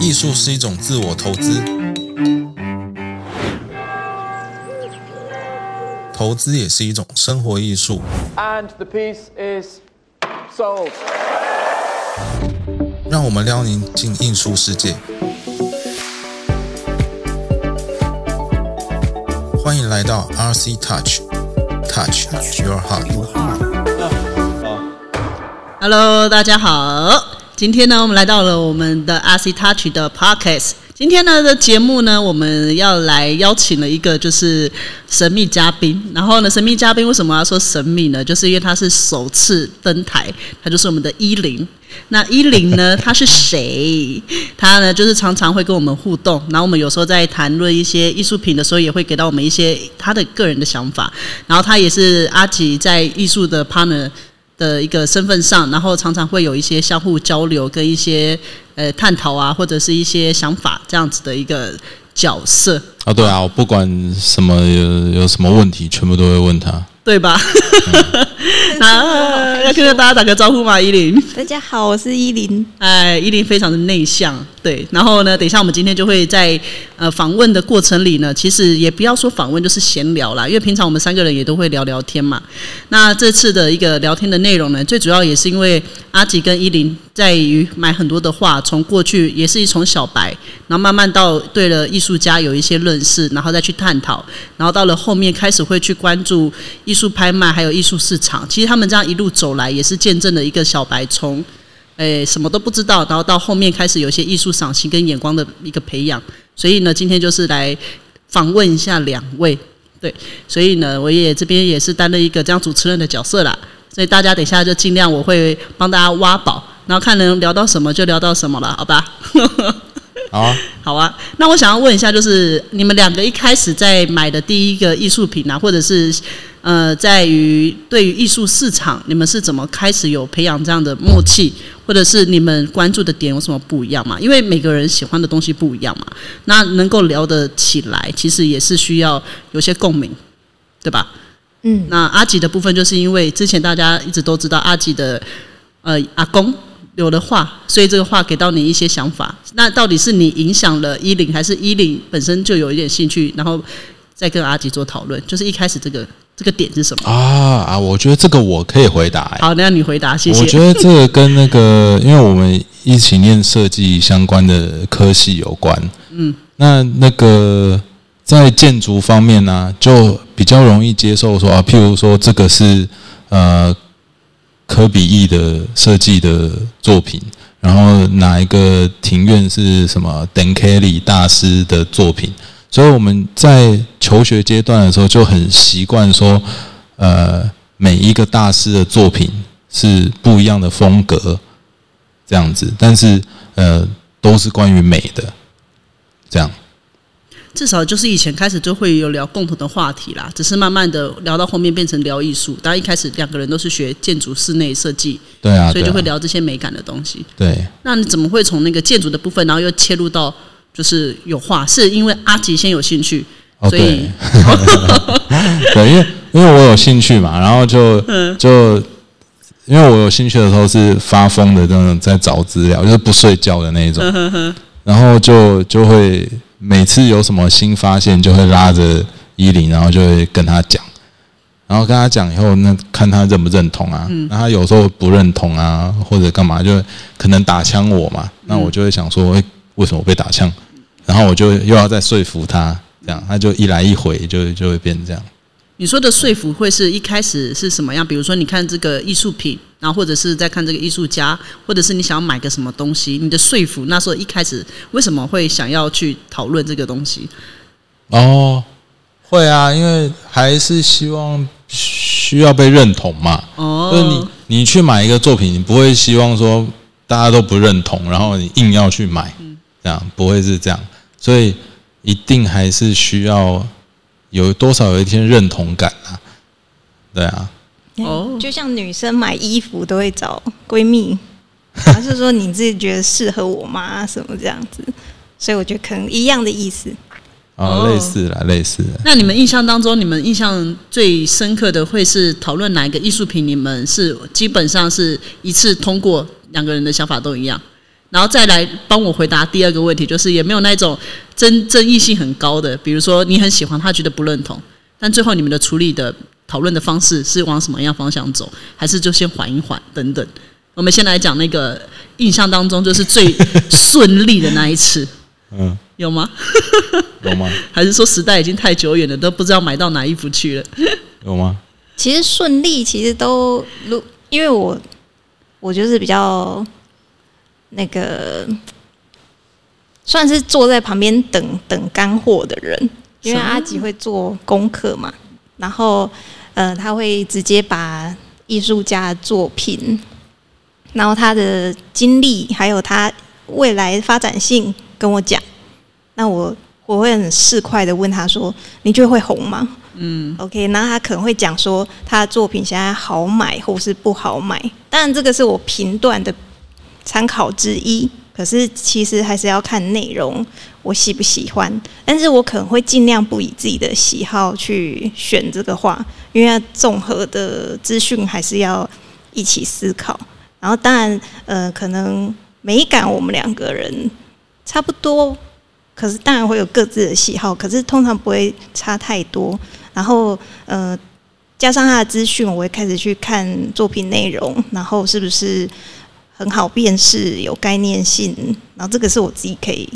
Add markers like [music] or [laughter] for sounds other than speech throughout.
艺术是一种自我投资，投资也是一种生活艺术。And the piece is sold. 让我们撩您进艺术世界。欢迎来到 RC Touch，Touch Your Heart。Hello，大家好，今天呢，我们来到了我们的 RC Touch 的 Podcast。今天呢的节目呢，我们要来邀请了一个就是神秘嘉宾。然后呢，神秘嘉宾为什么要说神秘呢？就是因为他是首次登台，他就是我们的依林。那依林呢，他是谁？他呢，就是常常会跟我们互动，然后我们有时候在谈论一些艺术品的时候，也会给到我们一些他的个人的想法。然后他也是阿吉在艺术的 partner。的一个身份上，然后常常会有一些相互交流跟一些呃探讨啊，或者是一些想法这样子的一个角色，啊，对啊，我不管什么有有什么问题，全部都会问他。对吧？[laughs] 啊，要跟大家打个招呼吗，依林。大家好，我是依林。哎，依林非常的内向，对。然后呢，等一下我们今天就会在呃访问的过程里呢，其实也不要说访问，就是闲聊啦，因为平常我们三个人也都会聊聊天嘛。那这次的一个聊天的内容呢，最主要也是因为阿吉跟依林在于买很多的画，从过去也是从小白，然后慢慢到对了艺术家有一些认识，然后再去探讨，然后到了后面开始会去关注艺术拍卖，还有艺术市场。其实他们这样一路走来，也是见证了一个小白从。诶，什么都不知道，然后到后面开始有些艺术赏析跟眼光的一个培养，所以呢，今天就是来访问一下两位，对，所以呢，我也这边也是担任一个这样主持人的角色啦，所以大家等一下就尽量我会帮大家挖宝，然后看能聊到什么就聊到什么了，好吧？[laughs] 好啊，好啊，那我想要问一下，就是你们两个一开始在买的第一个艺术品啊，或者是呃，在于对于艺术市场，你们是怎么开始有培养这样的默契，或者是你们关注的点有什么不一样嘛？因为每个人喜欢的东西不一样嘛，那能够聊得起来，其实也是需要有些共鸣，对吧？嗯，那阿吉的部分，就是因为之前大家一直都知道阿吉的呃阿公有了画，所以这个画给到你一些想法。那到底是你影响了依林，还是依林本身就有一点兴趣，然后再跟阿吉做讨论？就是一开始这个这个点是什么？啊啊，我觉得这个我可以回答、欸。好，那你回答，谢谢。我觉得这个跟那个，因为我们一起念设计相关的科系有关。嗯，那那个在建筑方面呢、就比较容易接受说啊，譬如说这个是呃科比意的设计的作品，然后哪一个庭院是什么 Dan Kelly 大师的作品，所以我们在求学阶段的时候就很习惯说，呃，每一个大师的作品是不一样的风格，这样子，但是呃，都是关于美的，这样。至少就是以前开始就会有聊共同的话题啦，只是慢慢的聊到后面变成聊艺术。当然一开始两个人都是学建筑室内设计，对啊，所以就会聊这些美感的东西。对。那你怎么会从那个建筑的部分，然后又切入到就是有画？是因为阿吉先有兴趣，哦，所以对，[laughs] 对，因为因为我有兴趣嘛，然后就就因为我有兴趣的时候是发疯的那种，在找资料，就是不睡觉的那一种，然后就就会每次有什么新发现，就会拉着依林，然后就会跟他讲，然后跟他讲以后，那看他认不认同啊，那他有时候不认同啊，或者干嘛，就可能打枪我嘛，那我就会想说，诶，为什么我被打枪？然后我就又要再说服他，这样他就一来一回就就会变这样。你说的说服会是一开始是什么样？比如说你看这个艺术品，然后或者是在看这个艺术家，或者是你想要买个什么东西，你的说服那时候一开始为什么会想要去讨论这个东西？哦，会啊，因为还是希望需要被认同嘛。哦，就是你你去买一个作品，你不会希望说大家都不认同，然后你硬要去买，这样不会是这样，所以一定还是需要有多少有一天认同感啊。对啊，哦就像女生买衣服都会找闺蜜，[laughs] 还是说你自己觉得适合我吗？什么这样子？所以我觉得可能一样的意思。哦，哦类似啦，类似。那你们印象当中，你们印象最深刻的会是讨论哪一个艺术品？你们是基本上是一次通过，两个人的想法都一样。然后再来帮我回答第二个问题，就是也没有那种争争议性很高的，比如说你很喜欢，他觉得不认同，但最后你们的处理的讨论的方式是往什么样方向走，还是就先缓一缓等等。我们先来讲那个印象当中就是最顺利的那一次，[laughs] 嗯，有吗？有吗？[laughs] 还是说时代已经太久远了，都不知道买到哪衣服去了？[laughs] 有吗？其实顺利，其实都如因为我我就是比较那个算是坐在旁边等等干货的人，因为阿吉会做功课嘛，然后呃他会直接把艺术家的作品，然后他的经历还有他未来发展性跟我讲，那我我会很市侩的问他说：“你觉得会红吗？”嗯。OK，那他可能会讲说他的作品现在好买或是不好买，当然这个是我评断的参考之一。可是其实还是要看内容，我喜不喜欢。但是我可能会尽量不以自己的喜好去选这个画，因为综合的资讯还是要一起思考。然后当然，呃，可能美感我们两个人差不多，可是当然会有各自的喜好，可是通常不会差太多。然后呃，加上他的资讯，我会开始去看作品内容，然后是不是很好辨识、有概念性，然后这个是我自己可以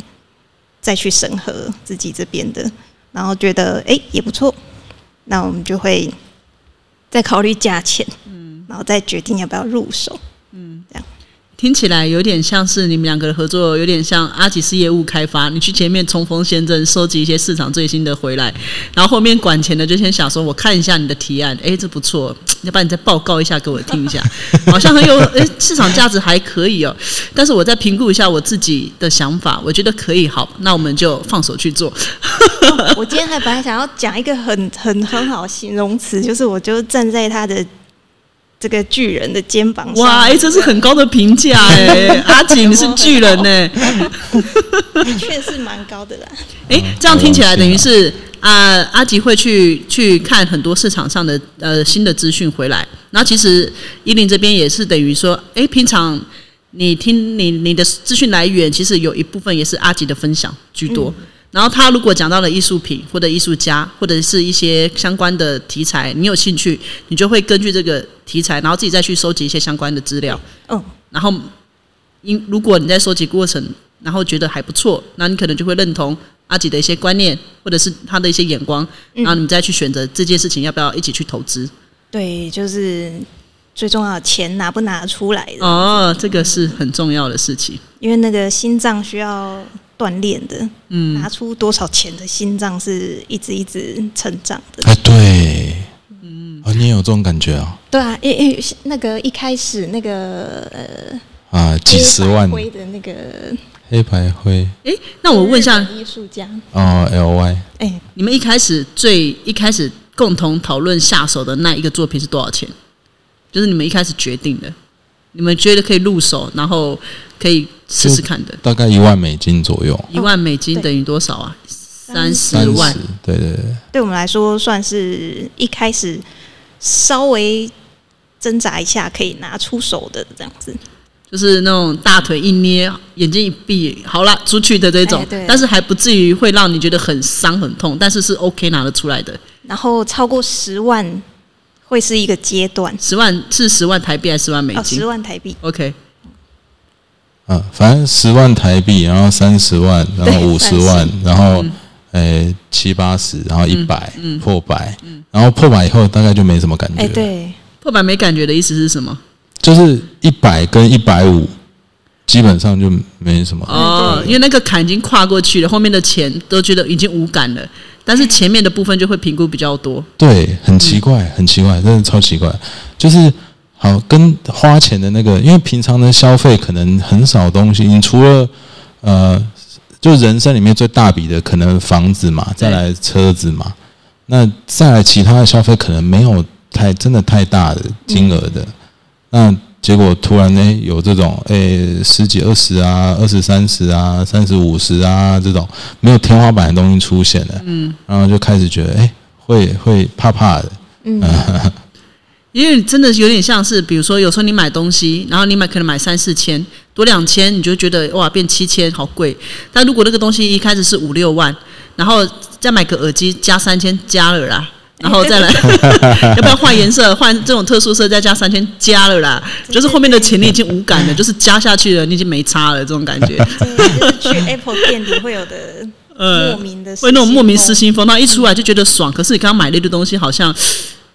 再去审核自己这边的，然后觉得哎也不错，那我们就会再考虑价钱，嗯，然后再决定要不要入手，嗯，这样。听起来有点像是你们两个的合作，有点像阿吉是业务开发，你去前面冲锋陷阵，收集一些市场最新的回来，然后后面管钱的就先想说，我看一下你的提案，诶，这不错，要不然你再报告一下给我听一下，好像很有诶市场价值还可以哦，但是我再评估一下我自己的想法，我觉得可以，好，那我们就放手去做。[laughs] 我今天还本来想要讲一个很很很好形容词，就是我就站在他的这个巨人的肩膀上，哇，哎、这是很高的评价哎，[laughs] 阿吉你是巨人呢，的确是蛮高的啦。哎、这样听起来等于是啊、阿吉会去去看很多市场上的呃新的资讯回来，然后其实依林这边也是等于说，哎、平常你听你你的资讯来源，其实有一部分也是阿吉的分享居多。然后他如果讲到了艺术品或者艺术家或者是一些相关的题材，你有兴趣，你就会根据这个题材，然后自己再去收集一些相关的资料。嗯，然后因如果你在收集过程，然后觉得还不错，那你可能就会认同阿吉的一些观念，或者是他的一些眼光，然后你们再去选择这件事情要不要一起去投资。对，就是最重要的钱拿不拿出来的，哦，这个是很重要的事情。因为那个心脏需要锻炼的，嗯，拿出多少钱的心脏是一直一直成长的。哎，对，嗯，啊，你也有这种感觉啊？对啊，因因那个一开始那个呃啊，几十万。灰的那个黑白灰。诶，那我问一下，艺术家，哦，L Y 哎，你们一开始最一开始共同讨论下手的那一个作品是多少钱？就是你们一开始决定的，你们觉得可以入手，然后可以试试看的。大概一万美金左右，一万美金等于多少啊？三十三万十。，对对对，对我们来说算是一开始稍微挣扎一下可以拿出手的这样子。就是那种大腿一捏，眼睛一闭，好了，出去的这种哎，对但是还不至于会让你觉得很伤很痛，但是是 OK 拿得出来的。然后超过十万会是一个阶段，十万是十万台币还是十万美哦，金、十万台币，o 嗯，反正十万台币，然后三十万，然后五十万，然后诶七八十，然后一百嗯破百，然后破百以后大概就没什么感觉哎，了，对，破百没感觉的意思是什么？就是一百跟一百五基本上就没什么。哦，因为那个坎已经跨过去了，后面的钱都觉得已经无感了，但是前面的部分就会评估比较多。对，很奇怪，很奇怪，真的超奇怪。就是好跟花钱的那个，因为平常的消费可能很少东西，你除了呃，就人生里面最大笔的可能房子嘛，再来车子嘛，那再来其他的消费可能没有太真的太大的金额的，那。结果突然呢，有这种诶十几二十啊，二十三十啊，三十五十啊这种没有天花板的东西出现了，嗯，然后就开始觉得诶会会怕怕的，嗯，[laughs] 因为真的有点像是，比如说有时候你买东西，然后你买可能买三四千，多两千，你就觉得哇变七千好贵。但如果那个东西一开始是五六万，然后再买个耳机加三千加了啦，[laughs] 然后再来要不要换颜色换这种特殊色再加三千加了啦，就是后面的钱你已经无感了，就是加下去了你已经没差了这种感觉。[laughs] 就是去 Apple 店里会有的呃 [laughs] 莫名的，会那种莫名失。心疯，那一出来就觉得爽，可是你刚刚买了一堆东西，好像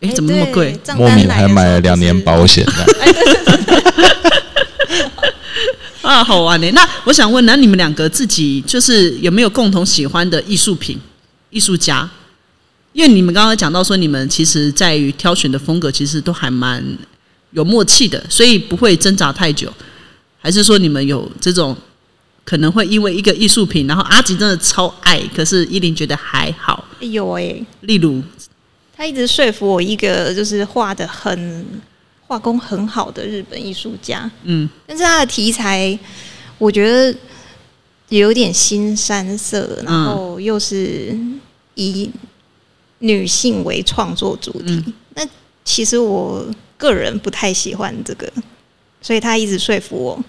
哎哎怎么那么贵？莫名还买了两年保险的。[laughs] 啊，好玩呢。那我想问，那你们两个自己就是有没有共同喜欢的艺术品、艺术家？因为你们刚刚讲到说，你们其实在于挑选的风格，其实都还蛮有默契的，所以不会挣扎太久。还是说你们有这种可能会因为一个艺术品，然后阿吉真的超爱，可是依林觉得还好。有哎、例如，他一直说服我一个就是画的很画工很好的日本艺术家，嗯，但是他的题材我觉得有点新山色，然后又是以女性为创作主题。那其实我个人不太喜欢这个，所以他一直说服我。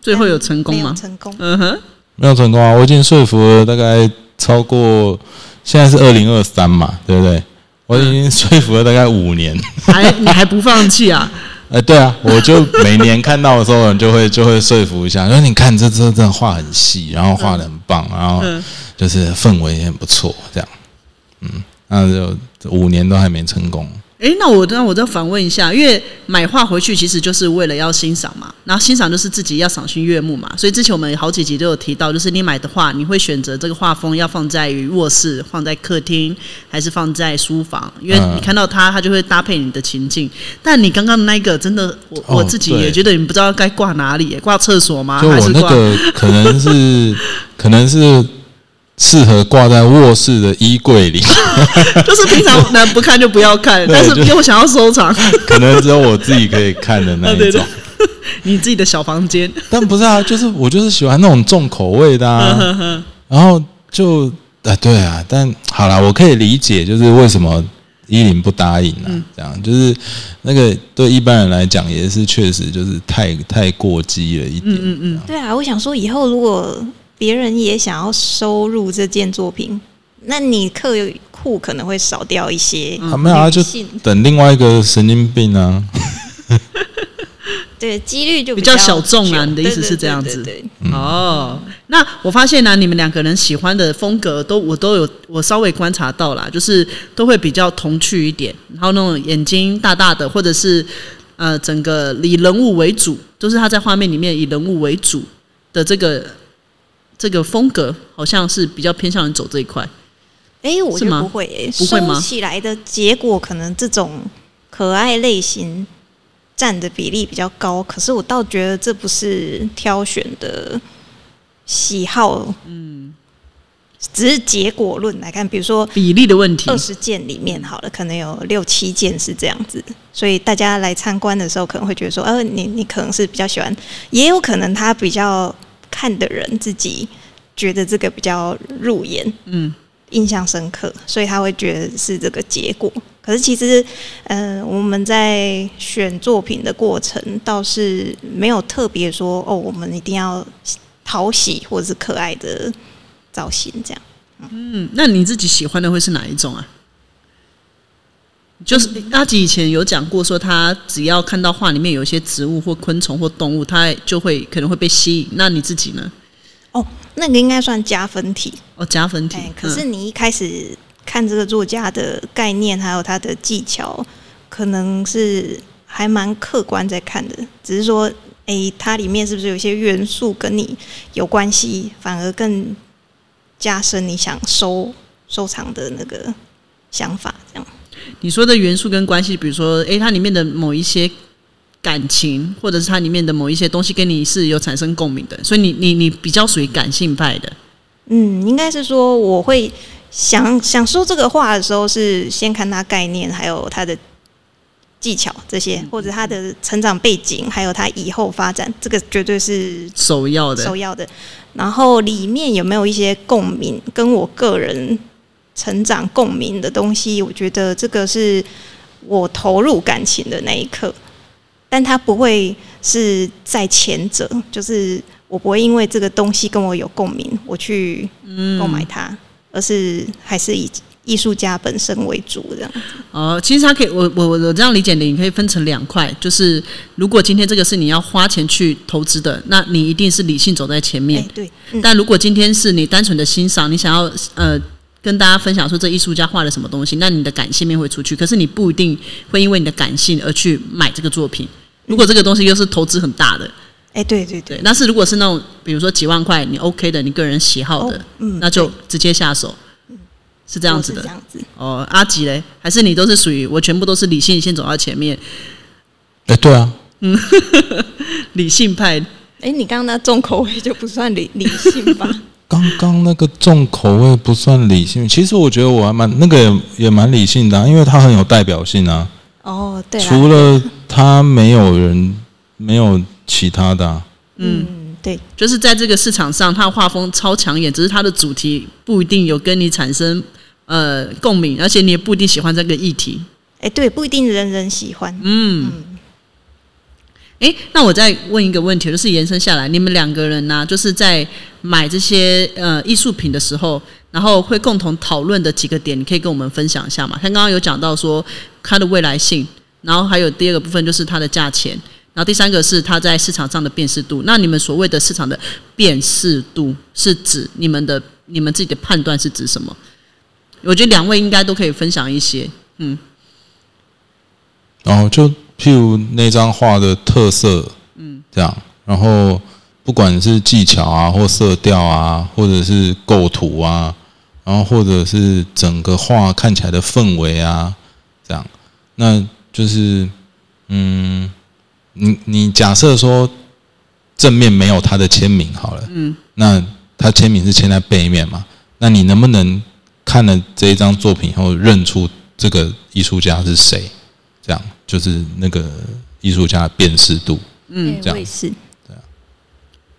最后有成功没有吗？成功。嗯哼，没有成功啊！我已经说服了大概超过，现在是二零二三嘛，对不对？我已经说服了大概五年。[laughs] 还你还不放弃啊？[laughs] 呃，对啊，我就每年看到的时候，就会就会说服一下，说你看这这真的画很细，然后画的很棒，然后嗯就是氛围也很不错，这样，嗯，那就五年都还没成功。诶，那我那我再反问一下，因为买画回去其实就是为了要欣赏嘛，然后欣赏就是自己要赏心悦目嘛，所以之前我们好几集都有提到，就是你买的画，你会选择这个画风要放在于卧室、放在客厅，还是放在书房？因为嗯你看到它，它就会搭配你的情境。但你刚刚那个真的，我、哦我自己也觉得你不知道该挂哪里，挂厕所吗？就我那还是挂？个可能是 [laughs] 可能是适合挂在卧室的衣柜里，[laughs] 就是平常能不看就不要看，但是就又想要收藏，[laughs] 可能只有我自己可以看的那啊对对一种。[laughs] 你自己的小房间。但不是啊，就是我就是喜欢那种重口味的嗯啊。然后就啊，对啊，但好啦，我可以理解，就是为什么依林不答应啊？嗯这样就是那个对一般人来讲也是确实就是太太过激了一点。嗯嗯对啊，我想说以后如果别人也想要收入这件作品，那你客户可能会少掉一些。嗯。啊，没有啊，就等另外一个神经病啊。[laughs] 对几率就比较较小众啊你的意思是这样子。哦，那我发现呢、你们两个人喜欢的风格都我都有，我稍微观察到啦，就是都会比较童趣一点，然后那种眼睛大大的，或者是呃整个以人物为主，就是他在画面里面以人物为主的这个这个风格，好像是比较偏向于走这一块。哎、我是吗？觉得不会、诶不会。吗收起来的结果可能这种可爱类型占的比例比较高，可是我倒觉得这不是挑选的喜好，嗯，只是结果论来看，比如说比例的问题二，十件里面好了，可能有六七件是这样子，所以大家来参观的时候可能会。觉得说，呃，你你可能是比较喜欢，也有可能他比较看的人自己觉得这个比较入眼，嗯，印象深刻，所以他会觉得是这个结果。可是其实，呃，我们在选作品的过程倒是没有特别说，哦，我们一定要讨喜或者是可爱的造型这样。嗯，那你自己喜欢的会是哪一种啊？就是阿吉以前有讲过，说他只要看到画里面有一些植物或昆虫或动物，他就会可能会被吸引。那你自己呢？哦，那个应该算加分题。哦，加分题。哎，可是嗯你一开始看这个作家的概念，还有他的技巧，可能是还蛮客观在看的。只是说，哎，它里面是不是有些元素跟你有关系，反而更加深你想收收藏的那个想法，这样。你说的元素跟关系，比如说，诶，它里面的某一些感情，或者是它里面的某一些东西，跟你是有产生共鸣的，所以你你你比较属于感性派的。嗯，应该是说我会想想说这个话的时候，是先看它概念，还有它的技巧这些，或者他的成长背景，还有他以后发展，这个绝对是首要的首要的。然后里面有没有一些共鸣，跟我个人成长共鸣的东西，我觉得这个是我投入感情的那一刻。但它不会是在前者，就是我不会因为这个东西跟我有共鸣，我去购买它，而是还是以艺术家本身为主这样。哦，其实它可以，我我我这样理解的，你可以分成两块，就是如果今天这个是你要花钱去投资的，那你一定是理性走在前面哎，。对，嗯但如果今天是你单纯的欣赏，你想要呃跟大家分享说这艺术家画了什么东西，那你的感性面会出去，可是你不一定会因为你的感性而去买这个作品。如果这个东西又是投资很大的，哎，对对对对，，那是如果是那种比如说几万块你 OK 的，你个人喜好的，哦嗯那就直接下手，是这样子的这。样子。哦，阿吉嘞，还是你都是属于我全部都是理性先走到前面，哎，对啊，嗯 [laughs] 理性派。哎，你刚刚那重口味就不算理理性吧？[laughs] 刚刚那个重口味不算理性，其实我觉得我还蛮那个也也蛮理性的啊、因为它很有代表性啊。哦，对，除了它，没有人，没有其他的、啊。嗯，对，就是在这个市场上，它的画风超抢眼，只是它的主题不一定有跟你产生呃共鸣，而且你也不一定喜欢这个议题。哎，对，不一定人人喜欢。嗯，诶，那我再问一个问题，就是延伸下来，你们两个人呢、就是在买这些呃艺术品的时候，然后会共同讨论的几个点，你可以跟我们分享一下嘛？像刚刚有讲到说它的未来性，然后还有第二个部分就是它的价钱，然后第三个是它在市场上的辨识度。那你们所谓的市场的辨识度，是指你们的你们自己的判断是指什么？我觉得两位应该都可以分享一些。嗯，然后就譬如那张画的特色，嗯，这样，然后不管是技巧啊，或色调啊，或者是构图啊，然后或者是整个画看起来的氛围啊，这样，那就是，嗯，你你假设说正面没有他的签名好了，嗯，那他签名是签在背面嘛？那你能不能看了这一张作品以后认出这个艺术家是谁？这样就是那个艺术家的辨识度。嗯这样我也是。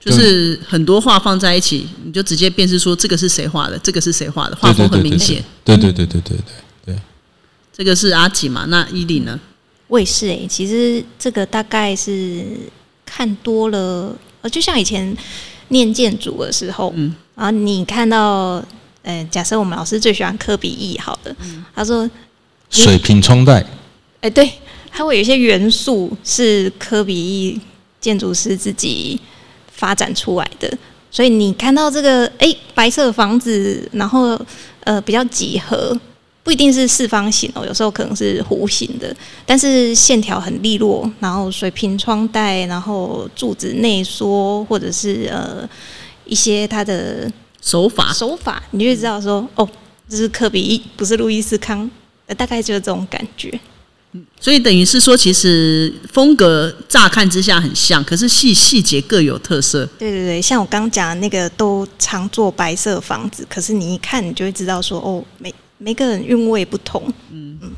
就是很多画放在一起，你就直接辨识说这个是谁画的，这个是谁画的，画风很明显。对对对对对对对，这个是阿吉嘛？那伊利呢？我也是诶、其实这个大概是看多了，呃，就像以前念建筑的时候，嗯然后你看到，呃，假设我们老师最喜欢科比一，好的，他说，水平冲带，哎、对，它会有一些元素是科比一建筑师自己发展出来的，所以你看到这个，哎、白色房子，然后呃比较几何，不一定是四方形哦，有时候可能是弧形的，但是线条很利落，然后水平窗带，然后柱子内缩，或者是呃一些它的手法手法，你就会知道说，哦，这是科比一，不是路易斯康，呃大概就是这种感觉。所以等于是说，其实风格乍看之下很像，可是细细节各有特色。对对对，像我刚讲的那个都常做白色房子，可是你一看你就会知道说，哦，每每个人韵味不同。嗯嗯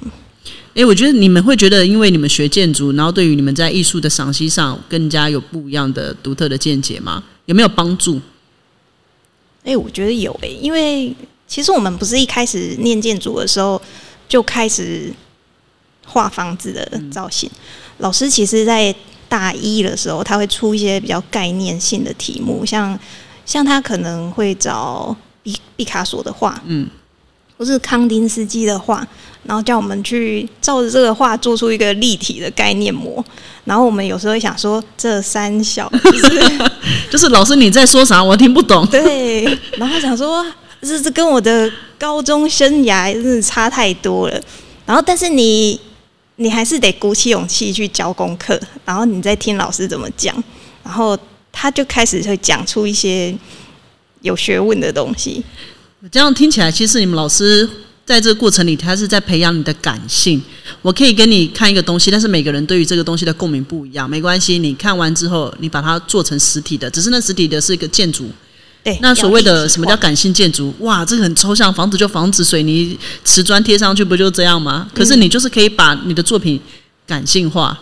诶，我觉得你们会觉得，因为你们学建筑，然后对于你们在艺术的赏析上更加有不一样的独特的见解吗？有没有帮助？哎、我觉得有哎、因为其实我们不是一开始念建筑的时候就开始画房子的造型，老师其实在大一的时候，他会出一些比较概念性的题目，像像他可能会找毕毕卡索的画，嗯，或是康丁斯基的画，然后叫我们去照着这个画做出一个立体的概念模。然后我们有时候会想说，这三小就 [laughs] 是就是老师你在说啥，我听不懂。[laughs] 对，然后想说，这这跟我的高中生涯真是差太多了。然后，但是你你还是得鼓起勇气去交功课，然后你再听老师怎么讲，然后他就开始会讲出一些有学问的东西。这样听起来，其实你们老师在这个过程里，他是在培养你的感性。我可以跟你看一个东西，但是每个人对于这个东西的共鸣不一样，没关系。你看完之后，你把它做成实体的，只是那实体的是一个建筑。对，那所谓的什么叫感性建筑？哇，这个很抽象，房子就房子，水泥瓷砖贴上去不就这样吗？可是你就是可以把你的作品感性化。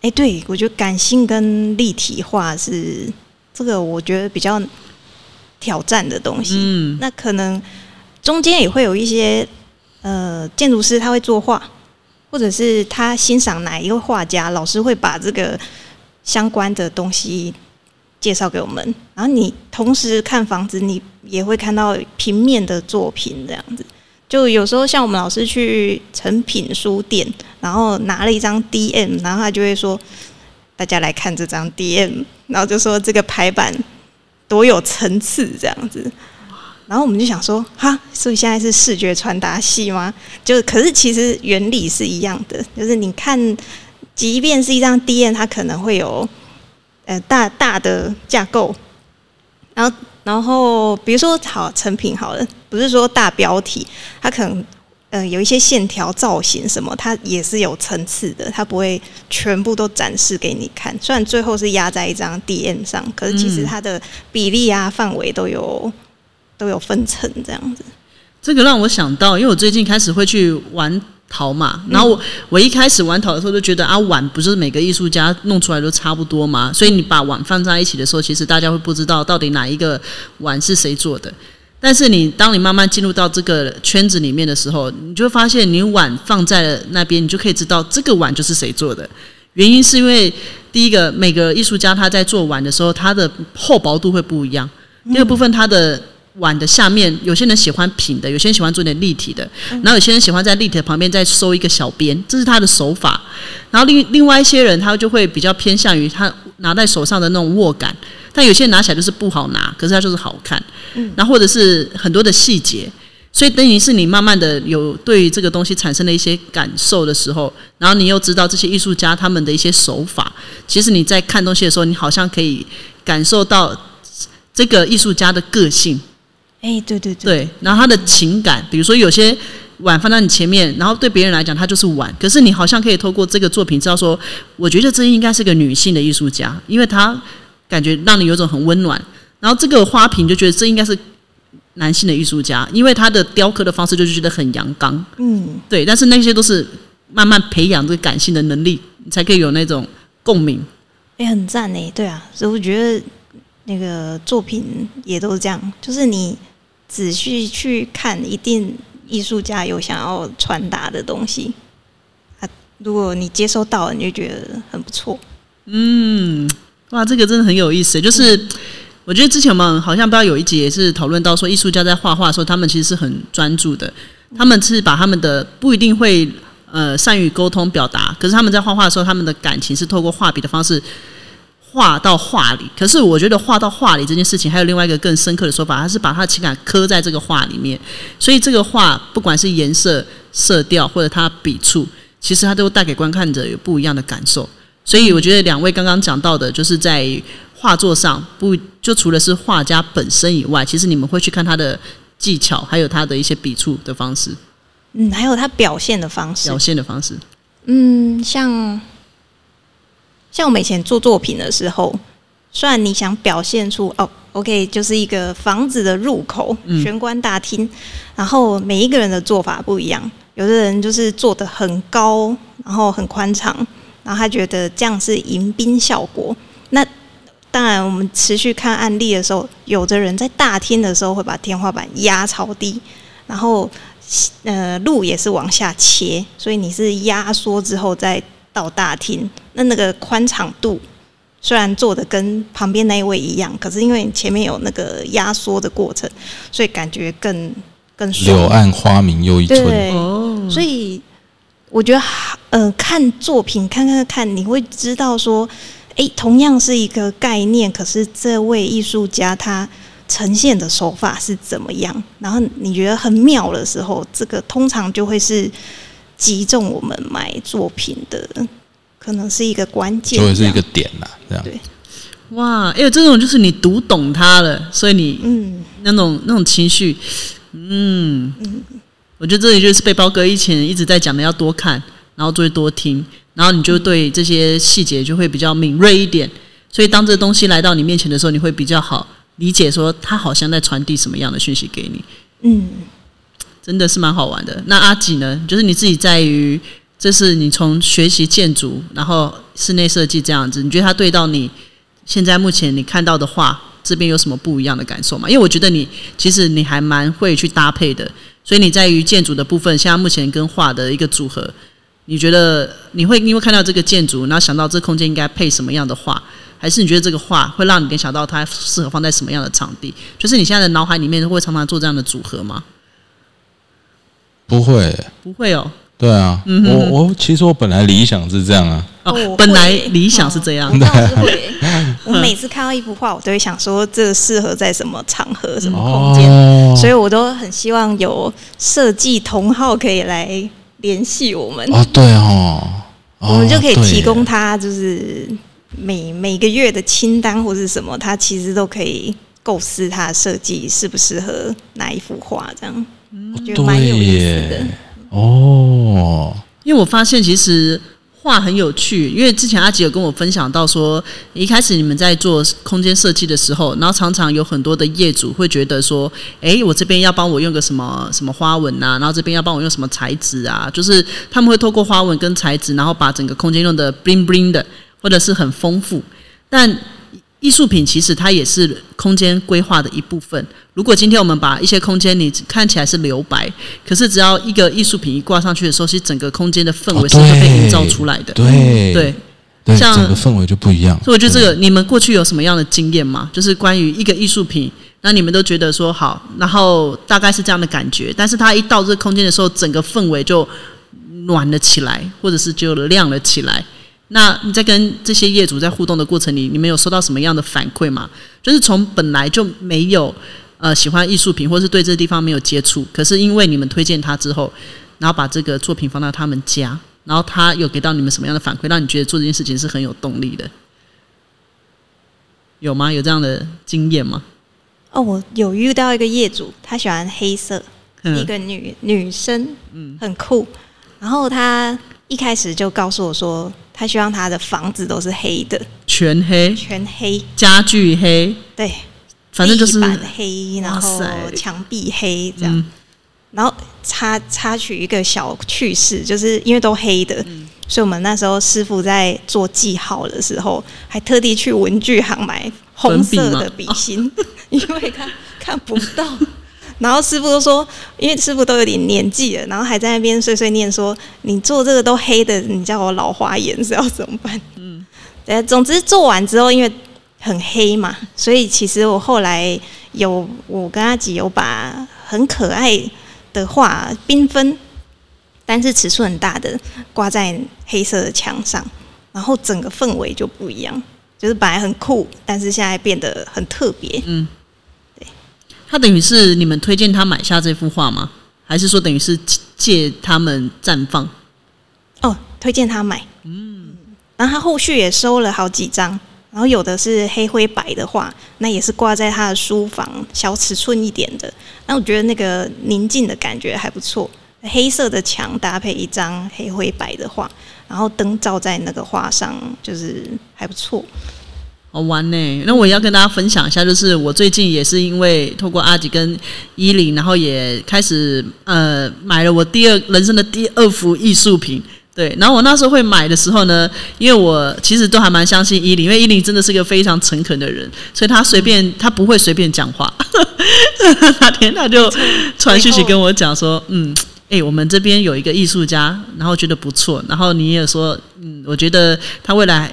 哎，对我觉得感性跟立体化是这个，我觉得比较挑战的东西。嗯，那可能中间也会有一些呃建筑师他会作画，或者是他欣赏哪一个画家，老师会把这个相关的东西介绍给我们。然后你同时看房子，你也会看到平面的作品这样子。就有时候像我们老师去成品书店，然后拿了一张 DM，然后他就会说：“大家来看这张 DM。”然后就说这个排版多有层次这样子。然后我们就想说，哈，所以现在是视觉传达系吗？就可是其实原理是一样的，就是你看，即便是一张 DM，它可能会有呃大大的架构，然后然后比如说好成品好了，不是说大标题，它可能呃有一些线条造型什么，它也是有层次的，它不会全部都展示给你看。虽然最后是压在一张 DM 上，可是其实它的比例啊范围都有。都有分层这样子，这个让我想到，因为我最近开始会去玩陶嘛，然后我我一开始玩陶的时候就觉得啊，碗不是每个艺术家弄出来都差不多嘛，所以你把碗放在一起的时候，其实大家会不知道到底哪一个碗是谁做的。但是你当你慢慢进入到这个圈子里面的时候，你就会发现，你碗放在了那边，你就可以知道这个碗就是谁做的。原因是因为第一个，每个艺术家他在做碗的时候，它的厚薄度会不一样；第二部分，它的碗的下面，有些人喜欢平的，有些人喜欢做点立体的，然后有些人喜欢在立体的旁边再收一个小边，这是他的手法。然后另另外一些人，他就会比较偏向于他拿在手上的那种握感，但有些人拿起来就是不好拿，可是它就是好看。嗯，然后或者是很多的细节，所以等于是你慢慢的有对这个东西产生了一些感受的时候，然后你又知道这些艺术家他们的一些手法，其实你在看东西的时候，你好像可以感受到这个艺术家的个性。哎，对对对，然后他的情感，比如说有些碗放在你前面，然后对别人来讲它就是碗，可是你好像可以透过这个作品知道说，我觉得这应该是个女性的艺术家，因为她感觉让你有种很温暖。然后这个花瓶就觉得这应该是男性的艺术家，因为他的雕刻的方式就是觉得很阳刚。嗯，对，但是那些都是慢慢培养这个感性的能力，你才可以有那种共鸣。哎，很赞呢，对啊，所以我觉得那个作品也都是这样，就是你。仔细去看，一定艺术家有想要传达的东西。啊，如果你接收到了，你就觉得很不错。嗯，哇，这个真的很有意思。就是我觉得之前我们好像不知道有一集也是讨论到说，艺术家在画画的时候，他们其实是很专注的。他们是把他们的不一定会呃善于沟通表达，可是他们在画画的时候，他们的感情是透过画笔的方式。画到画里，可是我觉得画到画里这件事情还有另外一个更深刻的说法，他是把他的情感刻在这个画里面，所以这个画不管是颜色、色调或者他笔触，其实他都带给观看者有不一样的感受。所以我觉得两位刚刚讲到的，就是在画作上不就除了是画家本身以外，其实你们会去看他的技巧，还有他的一些笔触的方式，嗯，还有他表现的方式，表现的方式，嗯，像。像我们以前做作品的时候，虽然你想表现出哦，OK，就是一个房子的入口，玄关大厅，然后每一个人的做法不一样，有的人就是做的很高，然后很宽敞，然后他觉得这样是迎宾效果。那当然，我们持续看案例的时候，有的人在大厅的时候会把天花板压超低，然后呃路也是往下切，所以你是压缩之后再。到大厅，那那个宽敞度虽然做的跟旁边那一位一样，可是因为前面有那个压缩的过程，所以感觉更更柳暗花明又一村。对，所以我觉得，呃，看作品看看看，你会知道说，哎，同样是一个概念，可是这位艺术家他呈现的手法是怎么样？然后你觉得很妙的时候，这个通常就会是。击中我们买作品的，可能是一个关键，就会是一个点啦。这样对，哇，因为这种就是你读懂它了，所以你嗯，那种那种情绪，嗯嗯，我觉得这里就是背包哥以前一直在讲的，要多看，然后就会多听，然后你就对这些细节就会比较敏锐一点。所以当这东西来到你面前的时候，你会比较好理解，说他好像在传递什么样的讯息给你。嗯。真的是蛮好玩的。那阿吉呢？就是你自己在于，这是你从学习建筑，然后室内设计这样子，你觉得它对到你现在目前你看到的画这边有什么不一样的感受吗？因为我觉得你其实你还蛮会去搭配的，所以你在于建筑的部分，现在目前跟画的一个组合，你觉得你会因为看到这个建筑，然后想到这空间应该配什么样的画，还是你觉得这个画会让你联想到它适合放在什么样的场地？就是你现在的脑海里面会常常做这样的组合吗？不会，不会哦。对啊，我我其实我本来理想是这样啊，哦，本来理想是这样。我，倒是会。我每次看到一幅画，我都会想说，这个适合在什么场合、什么空间，哦。所以我都很希望有设计同好可以来联系我们，哦对哦，哦我们就可以提供他就是每每个月的清单或是什么，他其实都可以构思他的设计适不适合哪一幅画，这样我觉得蛮有对意思的耶。，哦，因为我发现其实画很有趣，因为之前阿吉有跟我分享到说，一开始你们在做空间设计的时候，然后常常有很多的业主会觉得说，诶，我这边要帮我用个什么什么花纹啊，然后这边要帮我用什么材质啊，就是他们会透过花纹跟材质，然后把整个空间用的 bling bling 的，或者是很丰富，但。艺术品其实它也是空间规划的一部分。如果今天我们把一些空间你看起来是留白，可是只要一个艺术品一挂上去的时候，其实整个空间的氛围哦是会被营造出来的。对对，对，像整个氛围就不一样。所以我觉得这个你们过去有什么样的经验吗？就是关于一个艺术品，那你们都觉得说好，然后大概是这样的感觉，但是它一到这个空间的时候，整个氛围就暖了起来，或者是就亮了起来。那你在跟这些业主在互动的过程里，你们有收到什么样的反馈吗？就是从本来就没有呃喜欢艺术品，或是对这个地方没有接触，可是因为你们推荐他之后，然后把这个作品放到他们家，然后他有给到你们什么样的反馈，让你觉得做这件事情是很有动力的？有吗？有这样的经验吗？哦，我有遇到一个业主，他喜欢黑色，是一嗯个女女生，嗯，很酷。然后他一开始就告诉我说，他希望他的房子都是黑的，全黑，全黑，家具黑，对，反正就是板黑，然后墙壁黑这样。嗯。然后插插曲一个小趣事，就是因为都黑的，嗯。所以我们那时候师傅在做记号的时候，还特地去文具行买红色的笔芯，[laughs] 因为他看不到。然后师傅都说，因为师傅都有点年纪了，然后还在那边碎碎念说：“你做这个都黑的，你叫我老花眼是要怎么办？”嗯，呃，总之做完之后，因为很黑嘛，所以其实我后来有我跟阿吉有把很可爱的画缤纷，但是尺寸很大的挂在黑色的墙上，然后整个氛围就不一样，就是本来很酷，但是现在变得很特别。他等于是你们推荐他买下这幅画吗？还是说等于是借他们绽放？哦，推荐他买。嗯，然后他后续也收了好几张，然后有的是黑灰白的画，那也是挂在他的书房，小尺寸一点的。那我觉得那个宁静的感觉还不错，黑色的墙搭配一张黑灰白的画，然后灯照在那个画上，就是还不错。好玩呢。那我要跟大家分享一下，就是我最近也是因为透过阿吉跟依林，然后也开始呃买了我第二人生的第二幅艺术品。对，然后我那时候会买的时候呢，因为我其实都还蛮相信依林，因为依林真的是个非常诚恳的人，所以他随便他不会随便讲话。[laughs] 那天他就传讯息跟我讲说，嗯。哎、我们这边有一个艺术家，然后觉得不错，然后你也说，嗯，我觉得他未来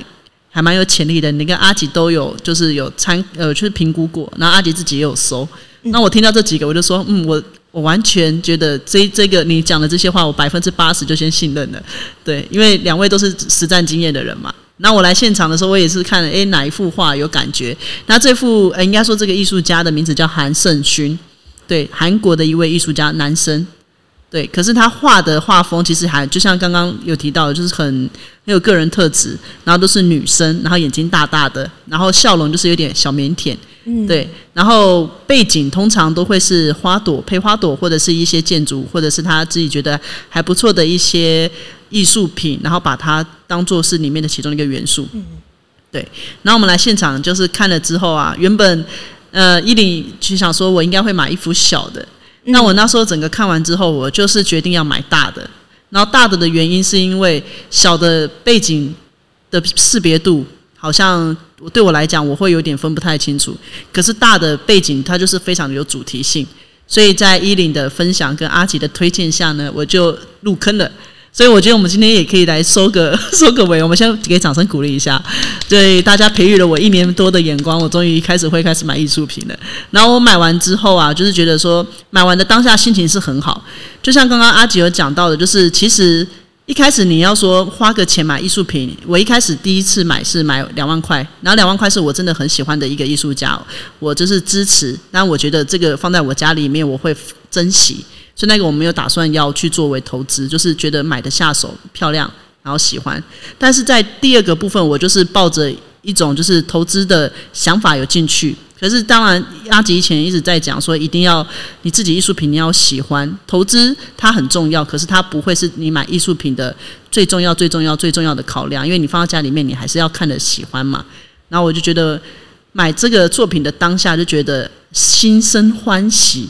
还蛮有潜力的。你跟阿吉都有就是有参呃，就是评估过，然后阿吉自己也有搜。那我听到这几个，我就说，嗯，我我完全觉得这这个你讲的这些话，我百分之八十就先信任了。对，因为两位都是实战经验的人嘛。那我来现场的时候，我也是看了，诶，哪一幅画有感觉？那这幅呃，应该说这个艺术家的名字叫韩胜勋，对，韩国的一位艺术家，男生。对，可是他画的画风其实还就像刚刚有提到的，就是很很有个人特质，然后都是女生，然后眼睛大大的，然后笑容就是有点小腼腆，嗯，对，然后背景通常都会是花朵配花朵，或者是一些建筑，或者是他自己觉得还不错的一些艺术品，然后把它当做是里面的其中一个元素。嗯，对。然后我们来现场就是看了之后啊，原本呃伊林就想说我应该会买一幅小的，那我那时候整个看完之后，我就是决定要买大的。然后大的的原因是因为小的背景的识别度好像对我来讲我会有点分不太清楚，可是大的背景它就是非常的有主题性，所以在依林的分享跟阿吉的推荐下呢，我就入坑了。所以我觉得我们今天也可以来收个 [laughs] 收个尾，我们先给掌声鼓励一下，对大家培育了我一年多的眼光，我终于开始会开始买艺术品了。然后我买完之后啊，就是觉得说买完的当下心情是很好，就像刚刚阿吉有讲到的，就是其实一开始你要说花个钱买艺术品，我一开始第一次买是买两万块，然后两万块是我真的很喜欢的一个艺术家，我就是支持，但我觉得这个放在我家里面我会珍惜。所以那个我没有打算要去作为投资，就是觉得买的下手漂亮，然后喜欢。但是在第二个部分，我就是抱着一种就是投资的想法有进去。可是当然，阿吉以前一直在讲说，一定要你自己艺术品你要喜欢，投资它很重要，可是它不会是你买艺术品的最重要、最重要、最重要的考量，因为你放到家里面，你还是要看的喜欢嘛。然后我就觉得买这个作品的当下，就觉得心生欢喜。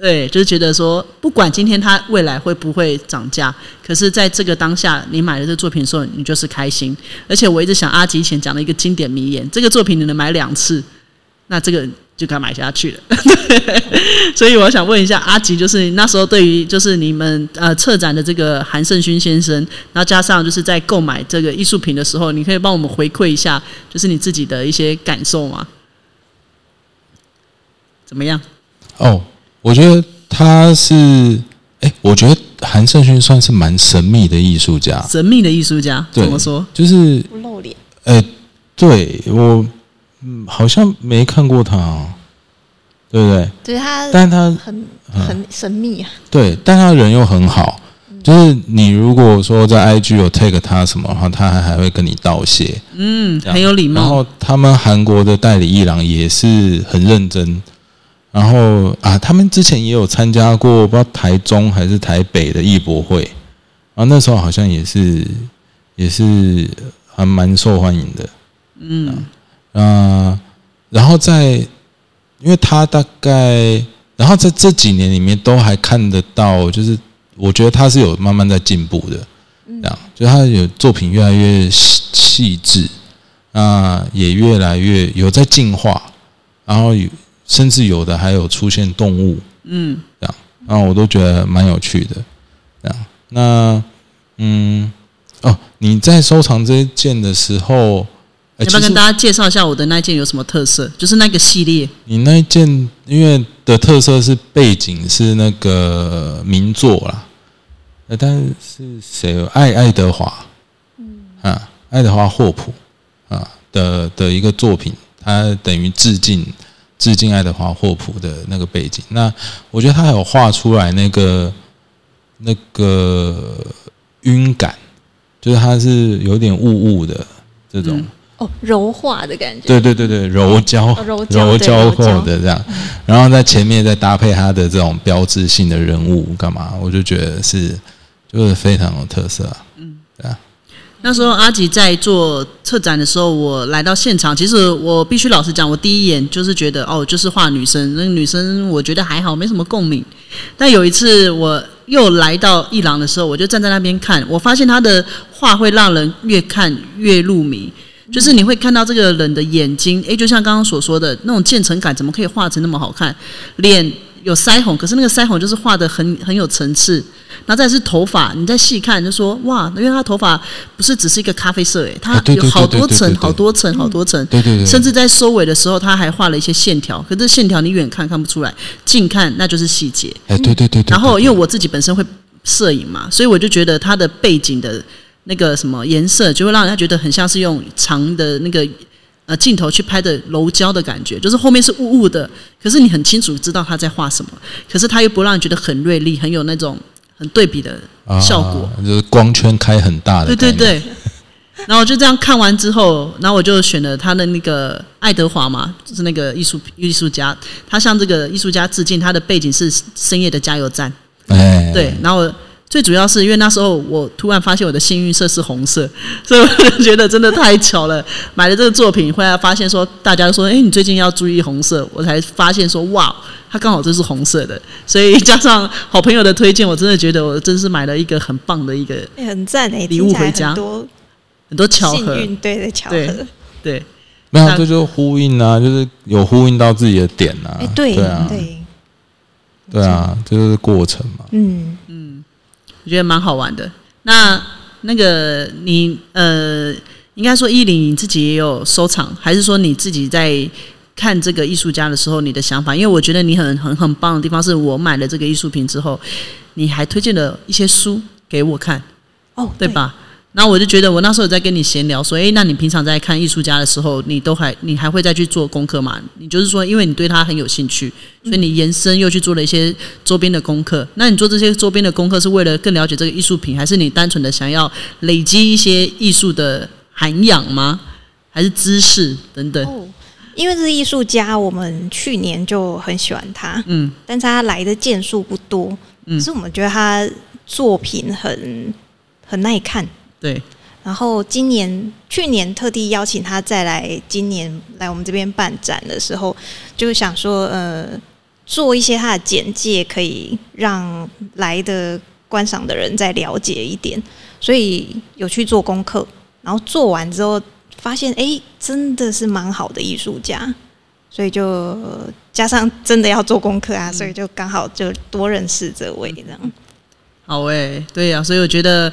对，就是觉得说，不管今天它未来会不会涨价，可是在这个当下，你买了这个作品的时候，你就是开心。而且我一直想阿吉以前讲的一个经典名言：这个作品你能买两次，那这个就该买下去了。[laughs] 所以我想问一下阿吉，就是那时候对于就是你们呃策展的这个韩胜勋先生，然后加上就是在购买这个艺术品的时候，你可以帮我们回馈一下，就是你自己的一些感受吗？怎么样？哦。我觉得他是，哎，我觉得韩胜勋算是蛮神秘的艺术家。神秘的艺术家怎么说？就是不露脸。哎，对我，嗯，好像没看过他，对不对？对他，但他很很神秘啊。对，但他人又很好，就是你如果说在 IG 有 take 他什么的话，他还还会跟你道谢。嗯，很有礼貌。然后他们韩国的代理艺廊也是很认真。然后啊，他们之前也有参加过，不知道台中还是台北的艺博会，然后那时候好像也是也是还蛮受欢迎的。嗯啊，然后在，因为他大概，然后在这几年里面都还看得到，就是我觉得他是有慢慢在进步的，这样，就他有作品越来越细致，啊，也越来越有在进化，然后有。甚至有的还有出现动物，嗯，这样，然后我都觉得蛮有趣的，这样。那，嗯，哦，你在收藏这一件的时候，要不要跟大家介绍一下我的那件有什么特色？就是那个系列。你那件因为的特色是背景是那个名作啦，呃，但是谁？爱爱德华，嗯，啊，爱德华霍普啊的的一个作品，它等于致敬。致敬爱德华霍普的那个背景，那我觉得他还有画出来那个那个晕感，就是它是有点雾雾的这种。哦，柔化的感觉，对对对对，柔焦柔焦后的这样，然后在前面再搭配他的这种标志性的人物干嘛，我就觉得是就是非常有特色。那时候阿吉在做策展的时候，我来到现场。其实我必须老实讲，我第一眼就是觉得哦，就是画女生。那个女生我觉得还好，没什么共鸣。但有一次我又来到艺廊的时候，我就站在那边看，我发现他的画会让人越看越入迷。就是你会看到这个人的眼睛，诶，就像刚刚所说的那种渐层感，怎么可以画成那么好看？脸有腮红，可是那个腮红就是画的很很有层次。然后再是头发，你再细看就说哇，因为他头发不是只是一个咖啡色，诶，他有好多层、好多层、好多层，对对对，甚至在收尾的时候，他还画了一些线条，可是线条你远看看不出来，近看那就是细节。哎，对对对对。然后因为我自己本身会摄影嘛，所以我就觉得他的背景的那个什么颜色，就会让人家觉得很像是用长的那个呃镜头去拍的柔焦的感觉，就是后面是雾雾的，可是你很清楚知道他在画什么，可是他又不让你觉得很锐利，很有那种。很对比的效果，就是光圈开很大的。对对对，然后就这样看完之后，然后我就选了他的那个爱德华嘛，就是那个艺术艺术家，他向这个艺术家致敬。他的背景是深夜的加油站，哎，对，然后。最主要是因为那时候我突然发现我的幸运色是红色，[laughs] 所以我就觉得真的太巧了。买了这个作品回来，发现说大家都说：“哎，你最近要注意红色。”我才发现说：“哇，它刚好就是红色的。[laughs] ”所以加上好朋友的推荐，我真的觉得我真是买了一个很棒的一个 [laughs] 很赞的礼物回家。很多很多巧合，对的巧合，对，没有这就呼应啊，就是有呼应到自己的点啊。对啊，对，对啊，这就是过程嘛。嗯。我觉得蛮好玩的，那那个你呃，应该说依林你自己也有收藏，还是说你自己在看这个艺术家的时候，你的想法？因为我觉得你很很很棒的地方，是我买了这个艺术品之后，你还推荐了一些书给我看，哦，对？吧？然后我就觉得，我那时候有在跟你闲聊说，诶，那你平常在看艺术家的时候，你都还你还会再去做功课吗？你就是说，因为你对他很有兴趣，所以你延伸又去做了一些周边的功课。那你做这些周边的功课是为了更了解这个艺术品，还是你单纯的想要累积一些艺术的涵养吗？还是知识等等？哦，因为这是艺术家，我们去年就很喜欢他，嗯但是他来的件数不多，嗯可是我们觉得他作品很很耐看。对，然后今年、去年特地邀请他再来，今年来我们这边办展的时候，就是想说，呃，做一些他的简介，可以让来的观赏的人再了解一点，所以有去做功课，然后做完之后发现，哎，真的是蛮好的艺术家，所以就加上真的要做功课啊，所以就刚好就多认识这位这样。好诶、对呀、所以我觉得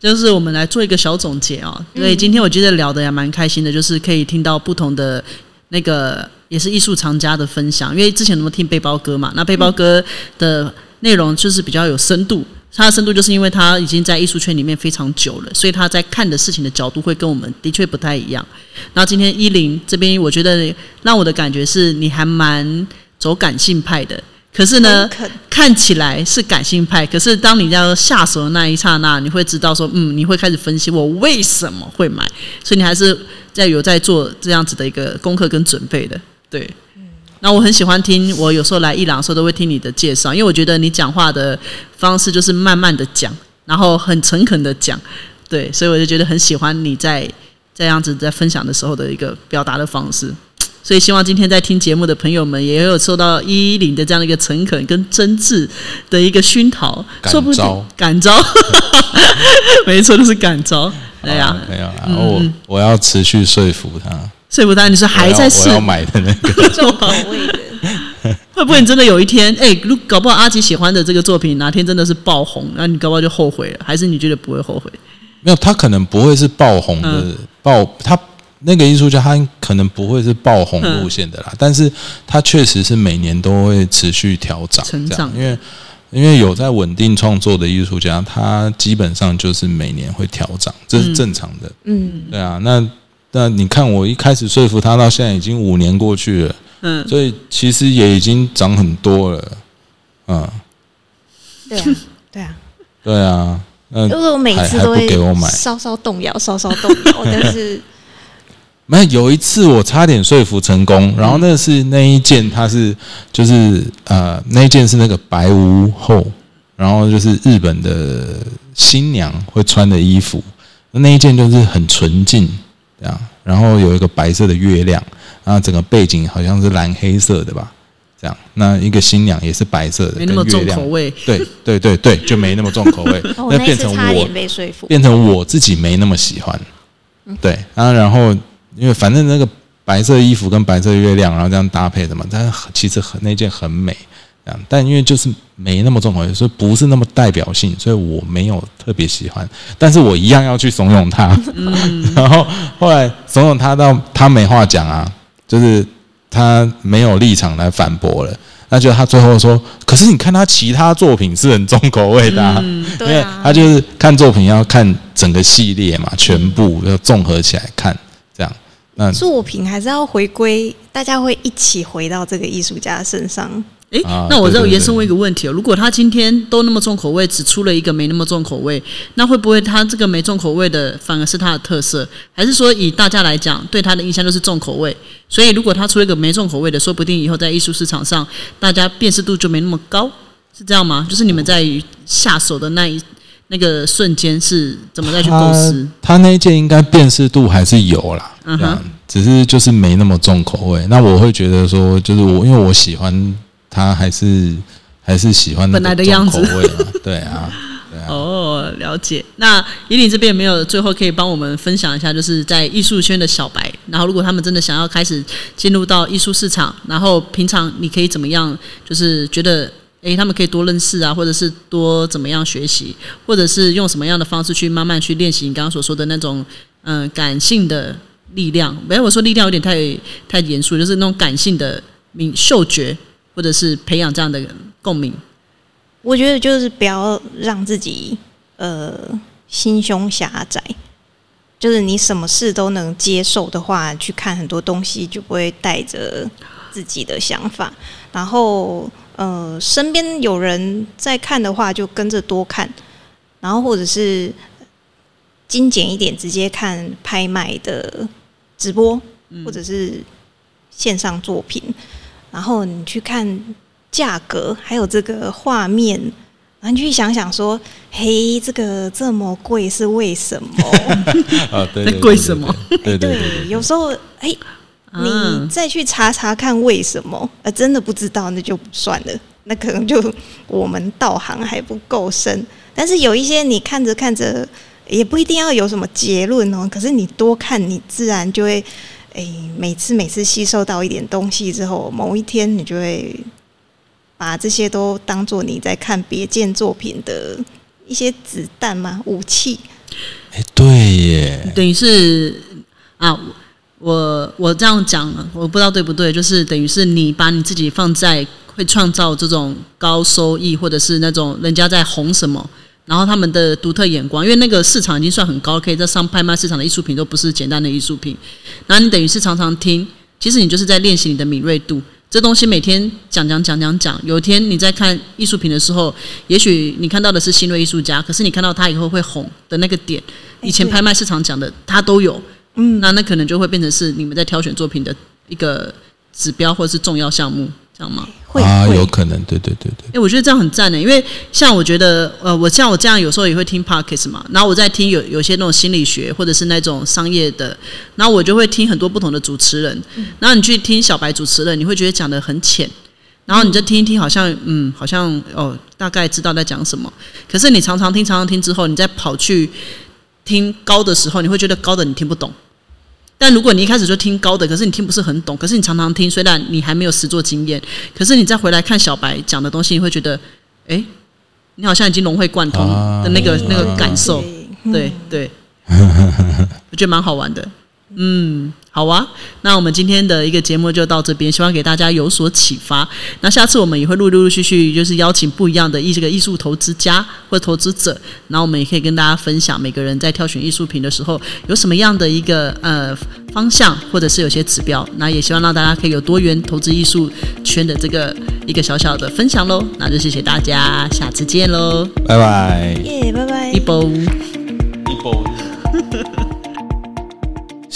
就是我们来做一个小总结啊、对，今天我觉得聊的也蛮开心的，就是可以听到不同的那个也是艺术藏家的分享，因为之前我们听背包哥嘛，那背包哥的内容就是比较有深度。他的深度就是因为他已经在艺术圈里面非常久了，所以他在看的事情的角度会跟我们的确不太一样。然后今天依林这边，我觉得让我的感觉是你还蛮走感性派的，可是呢，看起来是感性派，可是当你要下手的那一刹那，你会知道说，嗯，你会开始分析我为什么会买，所以你还是在有在做这样子的一个功课跟准备的，对。那我很喜欢听，我有时候来伊朗的时候都会听你的介绍，因为我觉得你讲话的方式就是慢慢的讲，然后很诚恳的讲，对，所以我就觉得很喜欢你在这样子在分享的时候的一个表达的方式。所以希望今天在听节目的朋友们也有受到一一零的这样的一个诚恳跟真挚的一个熏陶，感说不定召。感召，[laughs] 没错，就是感召。对呀、没有啦，我我要持续说服他，说服他你说还在试我要我，要买的那个，[laughs] 重口味的。会不会你真的有一天，哎、如搞不好阿吉喜欢的这个作品哪天真的是爆红，那你搞不好就后悔了，还是你觉得不会后悔？没有，他可能不会是爆红的嗯。爆，他那个艺术家他可能不会是爆红路线的啦，但是他确实是每年都会持续调涨，成长。这样，因为因为有在稳定创作的艺术家，他基本上就是每年会调涨，这是正常的，嗯，对啊，那那你看我一开始说服他到现在已经五年过去了，嗯，所以其实也已经涨很多了，嗯，对啊，对啊。对啊，那因为我每次都会给我买。稍稍动摇，稍稍动摇，但是没有有一次我差点说服成功，然后那是那一件，它是就是呃那一件是那个白无后，然后就是日本的新娘会穿的衣服，那一件就是很纯净这样，然后有一个白色的月亮，然后整个背景好像是蓝黑色的吧，这样，那一个新娘也是白色的，没那么跟月亮重口味。对对对对，就没那么重口味，[laughs] 那那变成我差点被说服。变成我自己没那么喜欢。对，然后然后因为反正那个白色衣服跟白色月亮，然后这样搭配的嘛，但是其实很那件很美，这样，但因为就是没那么重口味，所以不是那么代表性，所以我没有特别喜欢，但是我一样要去怂恿他。[laughs] 然后后来怂恿他到他没话讲啊，就是他没有立场来反驳了。那就他最后说，可是你看他其他作品是很重口味的、啊，因为他就是看作品要看整个系列嘛，全部要综合起来看。那作品还是要回归，大家会一起回到这个艺术家身上。诶，啊那我再延伸问一个问题哦，如果他今天都那么重口味，只出了一个没那么重口味，那会不会他这个没重口味的反而是他的特色？还是说以大家来讲，对他的印象就是重口味？所以如果他出了一个没重口味的，说不定以后在艺术市场上，大家辨识度就没那么高，是这样吗？就是你们在于下手的那一那个瞬间是怎么再去构思？他那一件应该辨识度还是有啦，嗯哼，只是就是没那么重口味。那我会觉得说，就是我因为我喜欢他，还是还是喜欢那本来的个样子口味嘛，[laughs] 对啊，对啊。哦，了解。那以你这边有没有最后可以帮我们分享一下，就是在艺术圈的小白，然后如果他们真的想要开始进入到艺术市场，然后平常你可以怎么样，就是觉得诶，他们可以多认识啊，或者是多怎么样学习，或者是用什么样的方式去慢慢去练习你刚刚所说的那种嗯、感性的力量。没有我说力量有点太太严肃，就是那种感性的敏嗅觉，或者是培养这样的共鸣。我觉得就是不要让自己呃心胸狭窄，就是你什么事都能接受的话，去看很多东西就不会带着自己的想法。然后呃，身边有人在看的话，就跟着多看，然后或者是精简一点，直接看拍卖的直播，或者是线上作品，然后你去看价格，还有这个画面，然后你去想想说，嘿，这个这么贵是为什么？[laughs] 啊，对贵什么？对对对对对对，有时候哎，你嗯再去查查看为什么，呃，真的不知道那就算了，那可能就我们道行还不够深。但是有一些你看着看着，也不一定要有什么结论哦。可是你多看，你自然就会，哎，每次每次吸收到一点东西之后，某一天你就会把这些都当做你在看别件作品的一些子弹嘛，武器。哎，对耶，等于是啊，我我这样讲，我不知道对不对，就是等于是你把你自己放在会创造这种高收益，或者是那种人家在红什么，然后他们的独特眼光，因为那个市场已经算很高，可以在上拍卖市场的艺术品都不是简单的艺术品，然后你等于是常常听，其实你就是在练习你的敏锐度。这东西每天讲讲讲讲讲，有一天你在看艺术品的时候，也许你看到的是新锐艺术家，可是你看到他以后会红的那个点，以前拍卖市场讲的他都有，嗯，那那可能就会变成是你们在挑选作品的一个指标或者是重要项目，这样吗？会啊，有可能，对对对对。哎、我觉得这样很赞的，因为像我觉得，呃，我像我这样有时候也会听 podcast 嘛，然后我在听有有些那种心理学或者是那种商业的，然后我就会听很多不同的主持人，然后你去听小白主持人，你会觉得讲的很浅，然后你再听一听，好像嗯，好像哦，大概知道在讲什么，可是你常常听常常听之后，你再跑去听高的时候，你会觉得高的你听不懂。但如果你一开始就听高的，可是你听不是很懂，可是你常常听，虽然你还没有实作经验，可是你再回来看小白讲的东西，你会觉得，哎，你好像已经融会贯通啊。的那个、那个感受，对。对对，[laughs] 我觉得蛮好玩的。嗯，好啊，那我们今天的一个节目就到这边，希望给大家有所启发。那下次我们也会陆陆续续就是邀请不一样的艺这个艺术投资家或投资者，然后我们也可以跟大家分享每个人在挑选艺术品的时候有什么样的一个呃方向，或者是有些指标。那也希望让大家可以有多元投资艺术圈的这个一个小小的分享喽。那就谢谢大家，下次见喽，拜拜。耶，拜拜一。波。